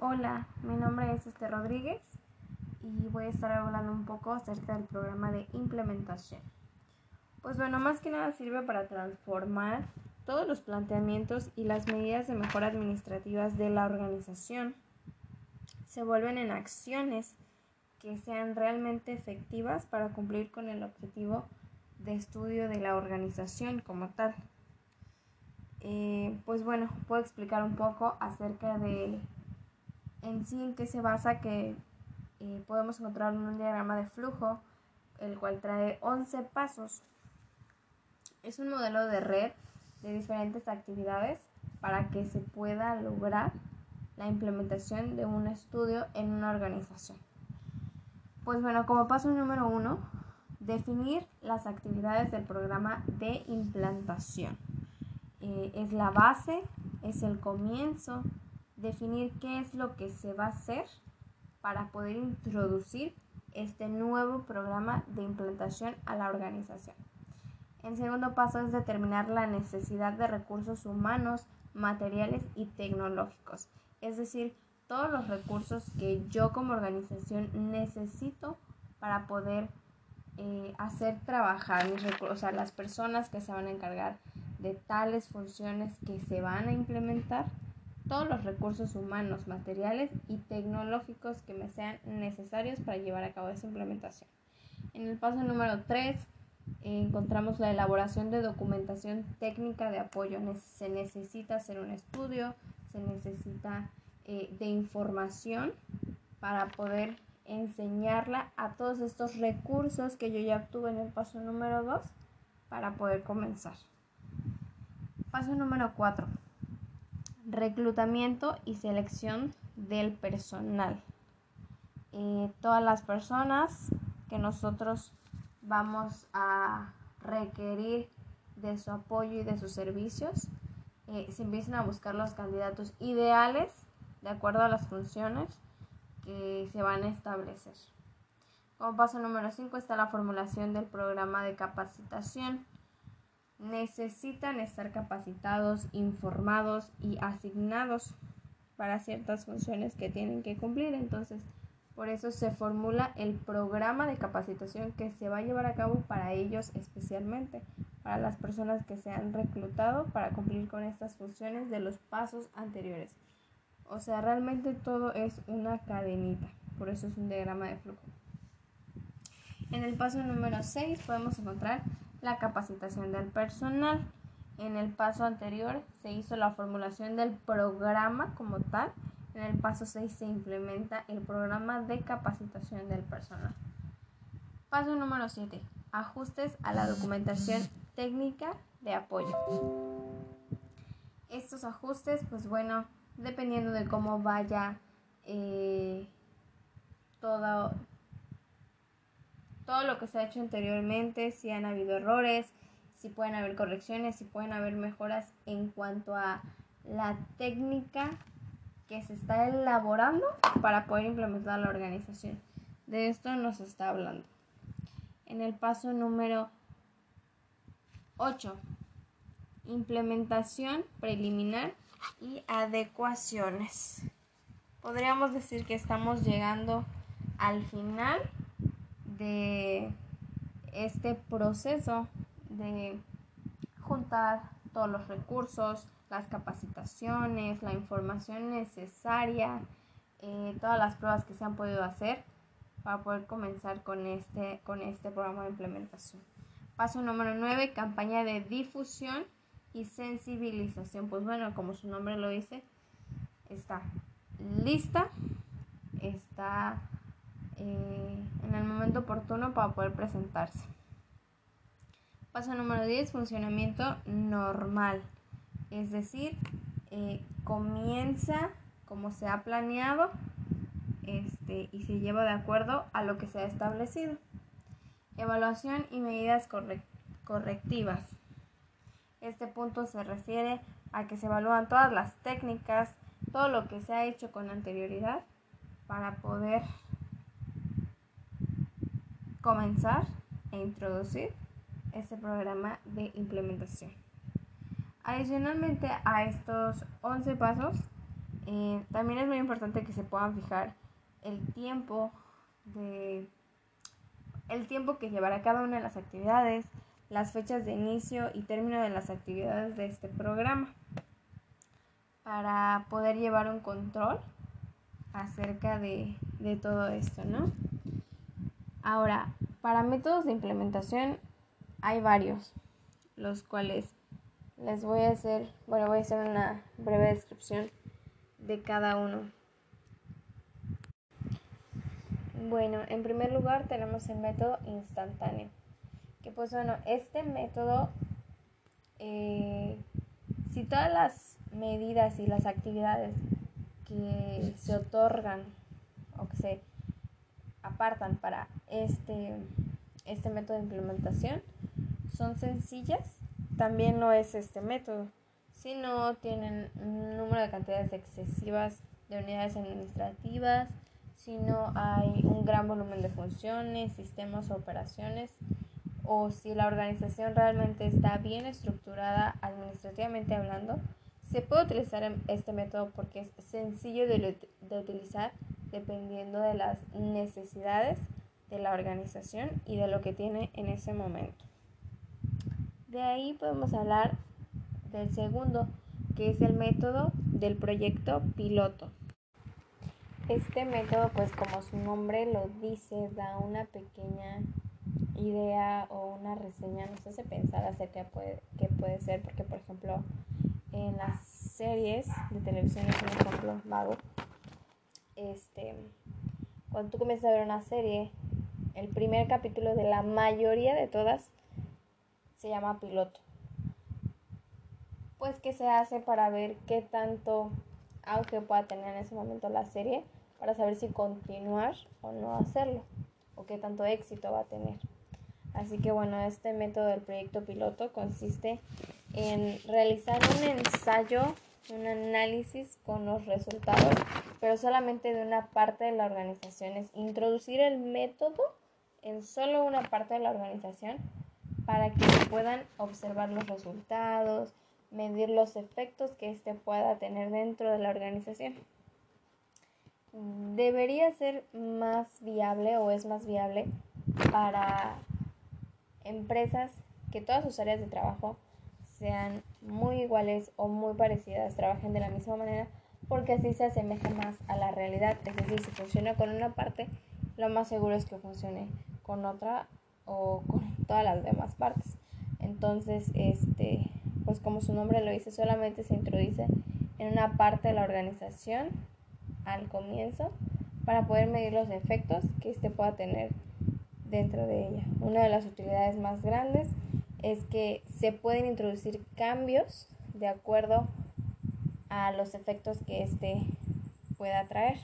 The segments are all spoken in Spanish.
Hola, mi nombre es Este Rodríguez y voy a estar hablando un poco acerca del programa de implementación. Pues bueno, más que nada sirve para transformar todos los planteamientos y las medidas de mejora administrativas de la organización. Se vuelven en acciones que sean realmente efectivas para cumplir con el objetivo de estudio de la organización como tal. Eh, pues bueno, puedo explicar un poco acerca de en sí en qué se basa que eh, podemos encontrar un diagrama de flujo, el cual trae 11 pasos. Es un modelo de red de diferentes actividades para que se pueda lograr la implementación de un estudio en una organización. Pues bueno, como paso número uno, definir las actividades del programa de implantación. Eh, es la base, es el comienzo, definir qué es lo que se va a hacer para poder introducir este nuevo programa de implantación a la organización. El segundo paso es determinar la necesidad de recursos humanos, materiales y tecnológicos, es decir, todos los recursos que yo como organización necesito para poder eh, hacer trabajar mis recursos, o sea, las personas que se van a encargar de tales funciones que se van a implementar todos los recursos humanos, materiales y tecnológicos que me sean necesarios para llevar a cabo esa implementación. En el paso número 3 encontramos la elaboración de documentación técnica de apoyo. Se necesita hacer un estudio, se necesita eh, de información para poder enseñarla a todos estos recursos que yo ya obtuve en el paso número 2 para poder comenzar. Paso número 4 reclutamiento y selección del personal. Eh, todas las personas que nosotros vamos a requerir de su apoyo y de sus servicios, eh, se empiezan a buscar los candidatos ideales de acuerdo a las funciones que se van a establecer. Como paso número 5 está la formulación del programa de capacitación necesitan estar capacitados, informados y asignados para ciertas funciones que tienen que cumplir. Entonces, por eso se formula el programa de capacitación que se va a llevar a cabo para ellos especialmente, para las personas que se han reclutado para cumplir con estas funciones de los pasos anteriores. O sea, realmente todo es una cadenita, por eso es un diagrama de flujo. En el paso número 6 podemos encontrar la capacitación del personal. En el paso anterior se hizo la formulación del programa como tal. En el paso 6 se implementa el programa de capacitación del personal. Paso número 7. Ajustes a la documentación técnica de apoyo. Estos ajustes, pues bueno, dependiendo de cómo vaya eh, todo, todo lo que se ha hecho anteriormente, si han habido errores, si pueden haber correcciones, si pueden haber mejoras en cuanto a la técnica que se está elaborando para poder implementar la organización. De esto nos está hablando. En el paso número 8, implementación preliminar y adecuaciones. Podríamos decir que estamos llegando al final de este proceso de juntar todos los recursos, las capacitaciones, la información necesaria, eh, todas las pruebas que se han podido hacer para poder comenzar con este, con este programa de implementación. Paso número 9, campaña de difusión y sensibilización. Pues bueno, como su nombre lo dice, está lista, está eh, en el momento oportuno para poder presentarse. Paso número 10, funcionamiento normal. Es decir, eh, comienza como se ha planeado este, y se lleva de acuerdo a lo que se ha establecido. Evaluación y medidas correctivas. Este punto se refiere a que se evalúan todas las técnicas, todo lo que se ha hecho con anterioridad para poder comenzar e introducir este programa de implementación. Adicionalmente a estos 11 pasos, Eh, también es muy importante que se puedan fijar el tiempo de el tiempo que llevará cada una de las actividades, las fechas de inicio y término de las actividades de este programa para poder llevar un control acerca de, de todo esto, ¿no? Ahora, para métodos de implementación hay varios, los cuales les voy a hacer, bueno, voy a hacer una breve descripción de cada uno. Bueno, en primer lugar tenemos el método instantáneo. Que pues bueno, este método, eh, si todas las medidas y las actividades que se otorgan o que se apartan para este, este método de implementación son sencillas, también no es este método. Si no tienen un número de cantidades excesivas de unidades administrativas, si no hay un gran volumen de funciones, sistemas o operaciones, o si la organización realmente está bien estructurada administrativamente hablando, se puede utilizar este método porque es sencillo de, de utilizar dependiendo de las necesidades de la organización y de lo que tiene en ese momento. De ahí podemos hablar del segundo, que es el método del proyecto piloto. Este método, pues como su nombre lo dice, da una pequeña idea o una reseña, nos hace pensar acerca de puede ser, porque por ejemplo en las series de televisión es un ejemplo vago. Este, cuando tú comienzas a ver una serie, el primer capítulo de la mayoría de todas se llama piloto. Pues que se hace para ver qué tanto auge pueda tener en ese momento la serie, para saber si continuar o no hacerlo, o qué tanto éxito va a tener. Así que bueno, este método del proyecto piloto consiste en realizar un ensayo, un análisis con los resultados, pero solamente de una parte de la organización. Es introducir el método en solo una parte de la organización para que puedan observar los resultados, medir los efectos que éste pueda tener dentro de la organización. Debería ser más viable o es más viable para empresas que todas sus áreas de trabajo sean muy iguales o muy parecidas, trabajen de la misma manera, porque así se asemeja más a la realidad. Es decir, si funciona con una parte, lo más seguro es que funcione con otra o con todas las demás partes. Entonces, este, pues como su nombre lo dice, solamente se introduce en una parte de la organización al comienzo para poder medir los efectos que éste pueda tener dentro de ella. Una de las utilidades más grandes es que se pueden introducir cambios de acuerdo a los efectos que éste pueda traer.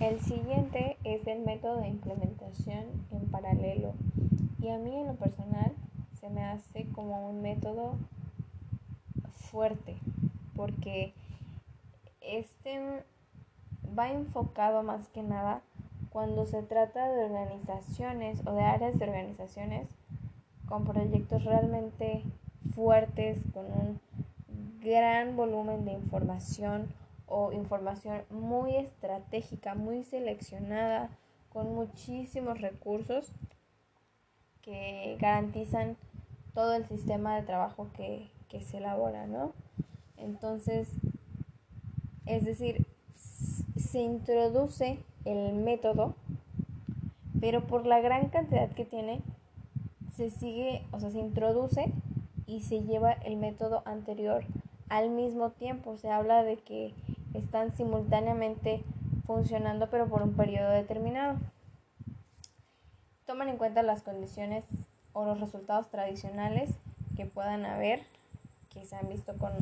El siguiente es el método de implementación en paralelo y a mí en lo personal se me hace como un método fuerte porque este va enfocado más que nada cuando se trata de organizaciones o de áreas de organizaciones con proyectos realmente fuertes, con un gran volumen de información o información muy estratégica, muy seleccionada, con muchísimos recursos que garantizan todo el sistema de trabajo que, que se elabora, ¿no? Entonces, es decir, se introduce el método, pero por la gran cantidad que tiene, se sigue, o sea, se introduce y se lleva el método anterior al mismo tiempo. Se habla de que están simultáneamente funcionando, pero por un periodo determinado. Toman en cuenta las condiciones o los resultados tradicionales que puedan haber, que se han visto con,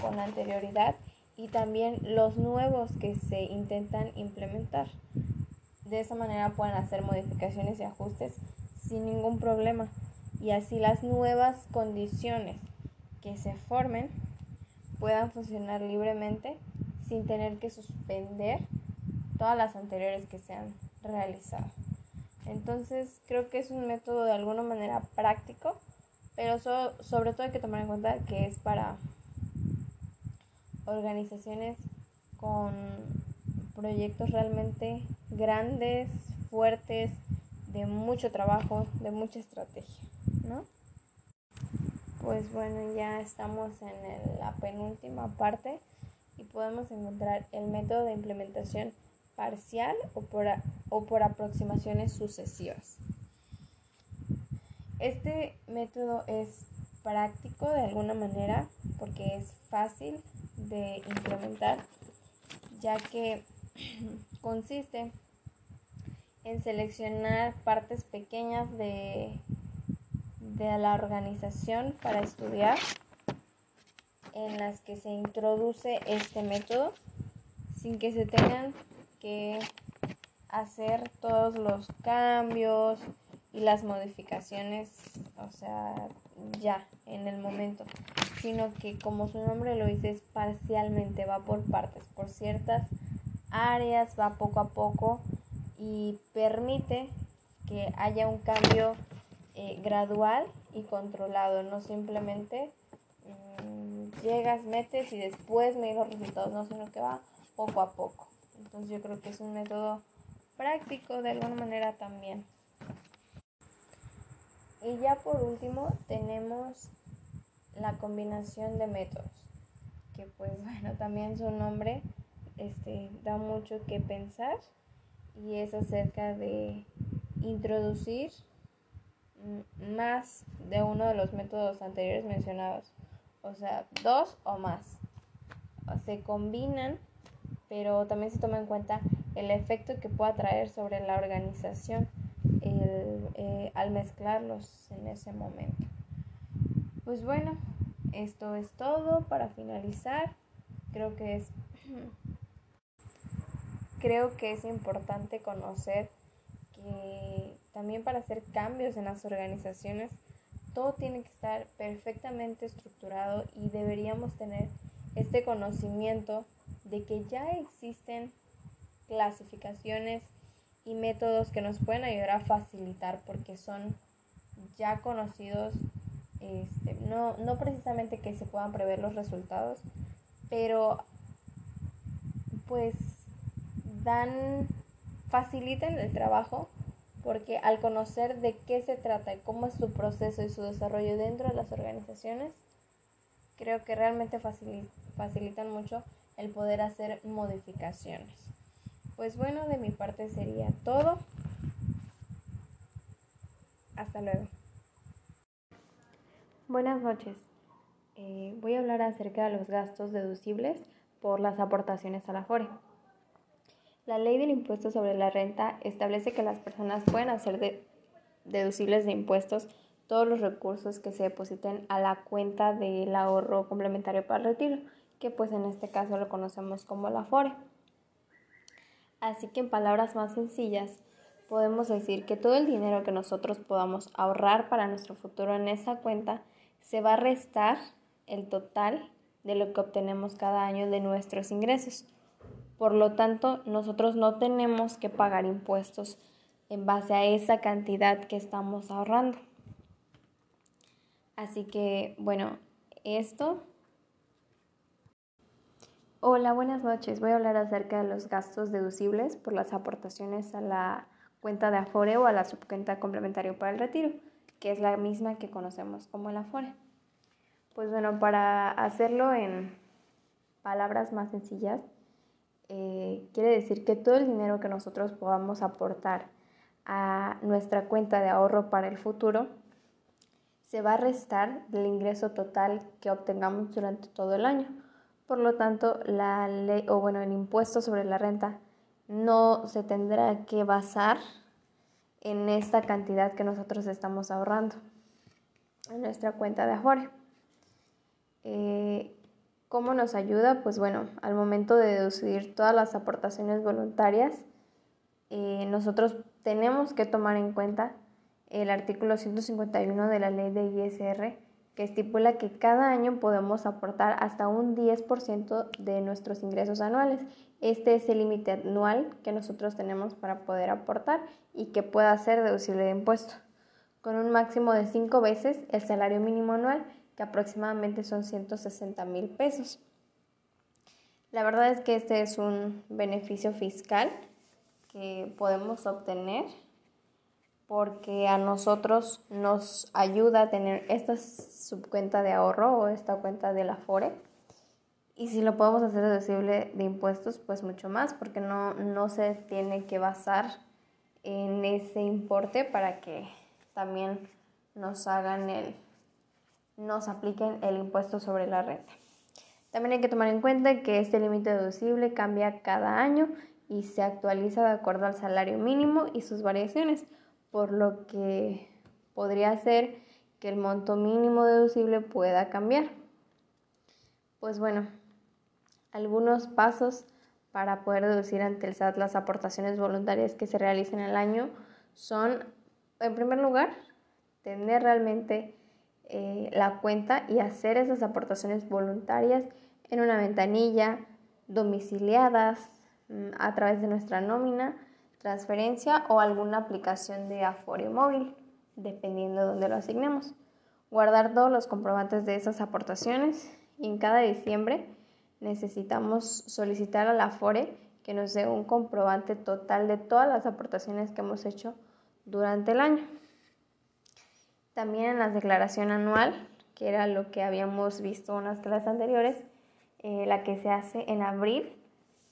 con anterioridad y también los nuevos que se intentan implementar. De esa manera pueden hacer modificaciones y ajustes sin ningún problema y así las nuevas condiciones que se formen puedan funcionar libremente sin tener que suspender todas las anteriores que se han realizado. Entonces creo que es un método de alguna manera práctico, pero sobre todo hay que tomar en cuenta que es para organizaciones con proyectos realmente grandes, fuertes, de mucho trabajo, de mucha estrategia, ¿no? Pues bueno, ya estamos en la penúltima parte y podemos encontrar el método de implementación parcial o por, o por aproximaciones sucesivas. Este método es práctico de alguna manera porque es fácil de implementar ya que consiste en seleccionar partes pequeñas de, de la organización para estudiar en las que se introduce este método sin que se tengan que hacer todos los cambios y las modificaciones, o sea, ya en el momento, sino que como su nombre lo dice es parcialmente, va por partes, por ciertas áreas, va poco a poco y permite que haya un cambio eh, gradual y controlado, no simplemente mm, llegas, metes y después me los resultados, no, sino que va poco a poco. Entonces yo creo que es un método práctico de alguna manera también. Y ya por último tenemos la combinación de métodos, que pues bueno, también su nombre este, da mucho que pensar y es acerca de introducir más de uno de los métodos anteriores mencionados, o sea, dos o más. Se combinan, pero también se toma en cuenta el efecto que pueda traer sobre la organización eh, al mezclarlos en ese momento. Pues bueno, esto es todo para finalizar. Creo que es creo que es importante conocer que también para hacer cambios en las organizaciones todo tiene que estar perfectamente estructurado y deberíamos tener este conocimiento de que ya existen clasificaciones y métodos que nos pueden ayudar a facilitar porque son ya conocidos, este, no, no precisamente que se puedan prever los resultados, pero pues dan, facilitan el trabajo porque al conocer de qué se trata y cómo es su proceso y su desarrollo dentro de las organizaciones, creo que realmente facilitan mucho el poder hacer modificaciones. Pues bueno, de mi parte sería todo. Hasta luego. Buenas noches. Eh, voy a hablar acerca de los gastos deducibles por las aportaciones a la FORE. La ley del impuesto sobre la renta establece que las personas pueden hacer deducibles de impuestos todos los recursos que se depositen a la cuenta del ahorro complementario para el retiro, que pues en este caso lo conocemos como la FORE. Así que en palabras más sencillas, podemos decir que todo el dinero que nosotros podamos ahorrar para nuestro futuro en esa cuenta se va a restar el total de lo que obtenemos cada año de nuestros ingresos. Por lo tanto, nosotros no tenemos que pagar impuestos en base a esa cantidad que estamos ahorrando. Así que, bueno, esto Hola, buenas noches. Voy a hablar acerca de los gastos deducibles por las aportaciones a la cuenta de Afore o a la subcuenta complementaria para el retiro, que es la misma que conocemos como el Afore. Pues bueno, para hacerlo en palabras más sencillas, eh, quiere decir que todo el dinero que nosotros podamos aportar a nuestra cuenta de ahorro para el futuro se va a restar del ingreso total que obtengamos durante todo el año por lo tanto, la ley, o bueno, el impuesto sobre la renta no se tendrá que basar en esta cantidad que nosotros estamos ahorrando en nuestra cuenta de Afore. Eh, ¿Cómo nos ayuda? Pues bueno, al momento de deducir todas las aportaciones voluntarias, eh, nosotros tenemos que tomar en cuenta el artículo 151 de la ley de ISR, que estipula que cada año podemos aportar hasta un 10% de nuestros ingresos anuales. Este es el límite anual que nosotros tenemos para poder aportar y que pueda ser deducible de impuesto, con un máximo de 5 veces el salario mínimo anual, que aproximadamente son 160 mil pesos. La verdad es que este es un beneficio fiscal que podemos obtener porque a nosotros nos ayuda a tener esta subcuenta de ahorro o esta cuenta de la. Y si lo podemos hacer deducible de impuestos, pues mucho más, porque no, no se tiene que basar en ese importe para que también nos hagan el, nos apliquen el impuesto sobre la renta. También hay que tomar en cuenta que este límite deducible cambia cada año y se actualiza de acuerdo al salario mínimo y sus variaciones, por lo que podría ser que el monto mínimo deducible pueda cambiar. Pues bueno, algunos pasos para poder deducir ante el SAT las aportaciones voluntarias que se realicen al año son, en primer lugar, tener realmente eh, la cuenta y hacer esas aportaciones voluntarias en una ventanilla, domiciliadas mm, a través de nuestra nómina, transferencia o alguna aplicación de Afore móvil, dependiendo de dónde lo asignemos. Guardar todos los comprobantes de esas aportaciones y en cada diciembre necesitamos solicitar a la Afore que nos dé un comprobante total de todas las aportaciones que hemos hecho durante el año. También en la declaración anual, que era lo que habíamos visto en las clases anteriores, eh, la que se hace en abril,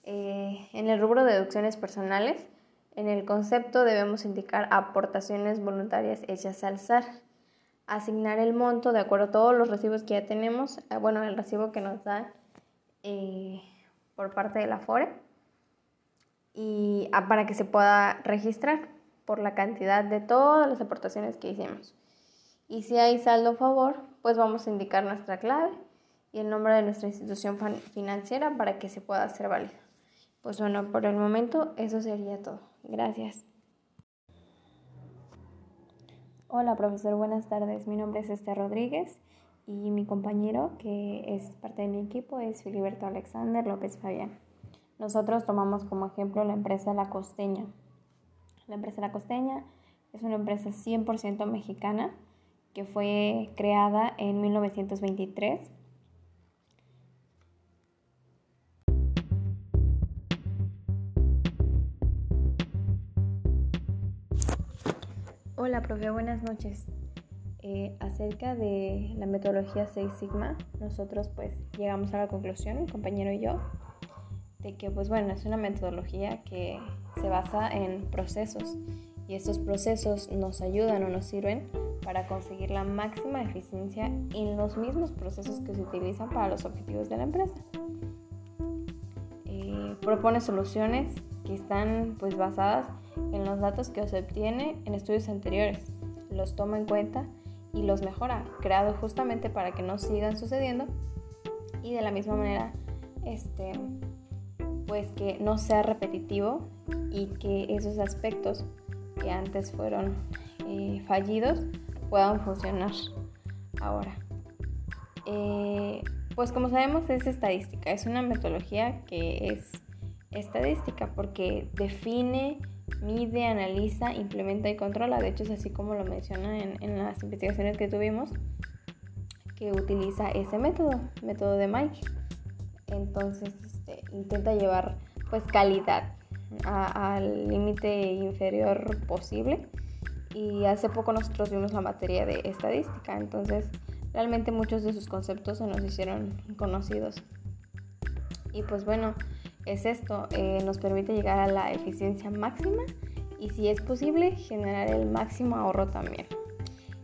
eh, en el rubro de deducciones personales, en el concepto debemos indicar aportaciones voluntarias hechas al SAR, asignar el monto de acuerdo a todos los recibos que ya tenemos, eh, bueno, el recibo que nos da por parte de la FORE, y ah, para que se pueda registrar por la cantidad de todas las aportaciones que hicimos. Y si hay saldo a favor, pues vamos a indicar nuestra clave y el nombre de nuestra institución financiera para que se pueda hacer válida. Pues bueno, por el momento eso sería todo. Gracias. Hola profesor, buenas tardes. Mi nombre es Esther Rodríguez y mi compañero que es parte de mi equipo es Filiberto Alexander López Fabián. Nosotros tomamos como ejemplo la empresa La Costeña. La empresa La Costeña es una empresa 100% mexicana que fue creada en 1923. Hola, profe, buenas noches. Eh, acerca de la metodología 6 Sigma, nosotros pues llegamos a la conclusión, mi compañero y yo, de que pues bueno, es una metodología que se basa en procesos y estos procesos nos ayudan o nos sirven para conseguir la máxima eficiencia en los mismos procesos que se utilizan para los objetivos de la empresa. Eh, propone soluciones que están pues basadas en los datos que se obtiene en estudios anteriores, los toma en cuenta y los mejora, creado justamente para que no sigan sucediendo y de la misma manera este pues que no sea repetitivo y que esos aspectos que antes fueron eh, fallidos puedan funcionar ahora. Eh, pues como sabemos es estadística, es una metodología que es estadística porque define, mide, analiza, implementa y controla. De hecho es así como lo menciona en, las investigaciones que tuvimos que utiliza ese método, método de Mike. Entonces este, intenta llevar pues calidad al límite inferior posible y hace poco nosotros vimos la materia de estadística, entonces realmente muchos de sus conceptos se nos hicieron conocidos. Y pues bueno, es esto, eh, nos permite llegar a la eficiencia máxima y si es posible generar el máximo ahorro también.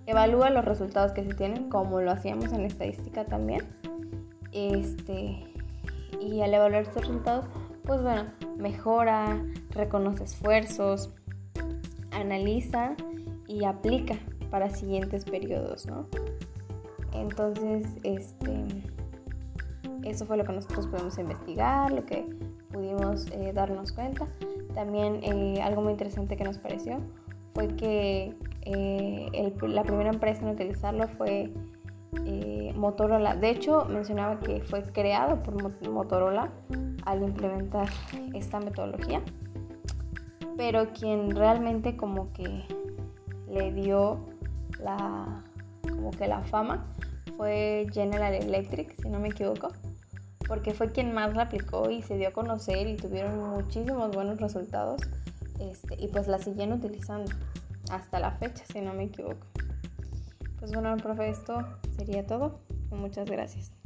Evalúa los resultados que se tienen como lo hacíamos en estadística también. Este, y al evaluar estos resultados, pues bueno, mejora, reconoce esfuerzos, analiza y aplica para siguientes periodos, ¿no? Entonces, este, eso fue lo que nosotros pudimos investigar, lo que pudimos eh, darnos cuenta. También eh, algo muy interesante que nos pareció fue que eh, la primera empresa en utilizarlo fue Motorola. De hecho, mencionaba que fue creado por Motorola al implementar esta metodología. Pero quien realmente como que le dio la, como que la fama fue General Electric, si no me equivoco, porque fue quien más la aplicó y se dio a conocer y tuvieron muchísimos buenos resultados. Este, y pues la siguen utilizando hasta la fecha, si no me equivoco. Pues bueno, profe, esto sería todo. Muchas gracias.